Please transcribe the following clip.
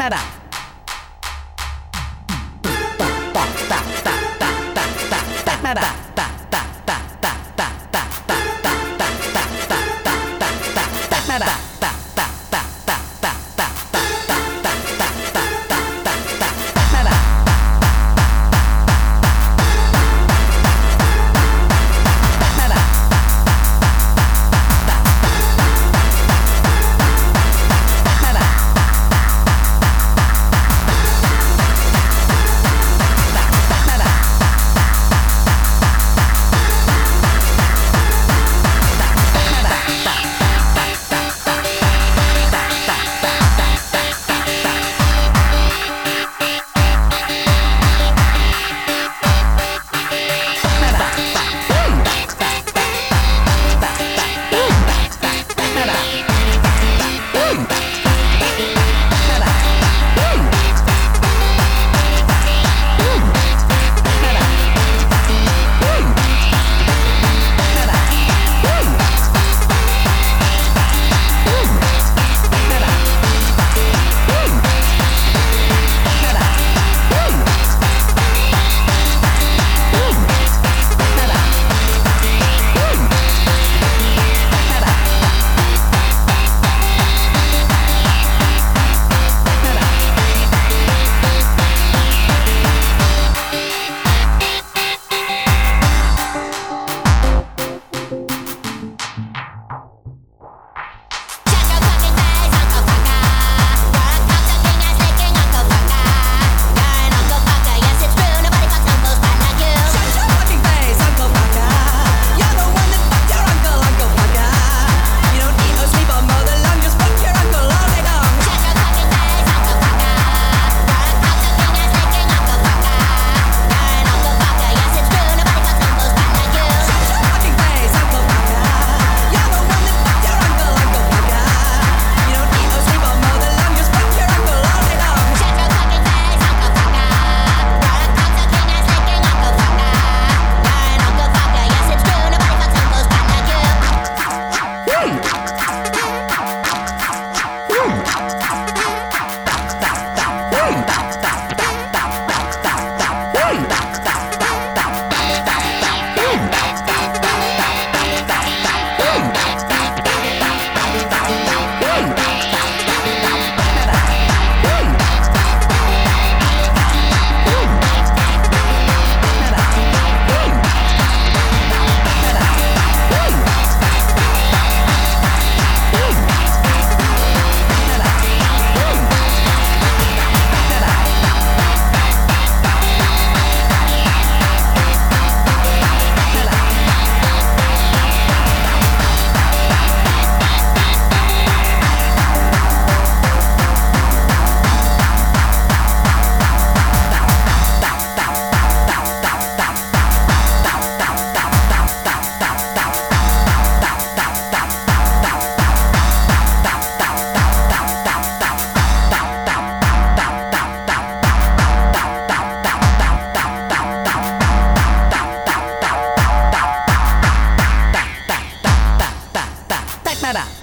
back, back. Guadalajara.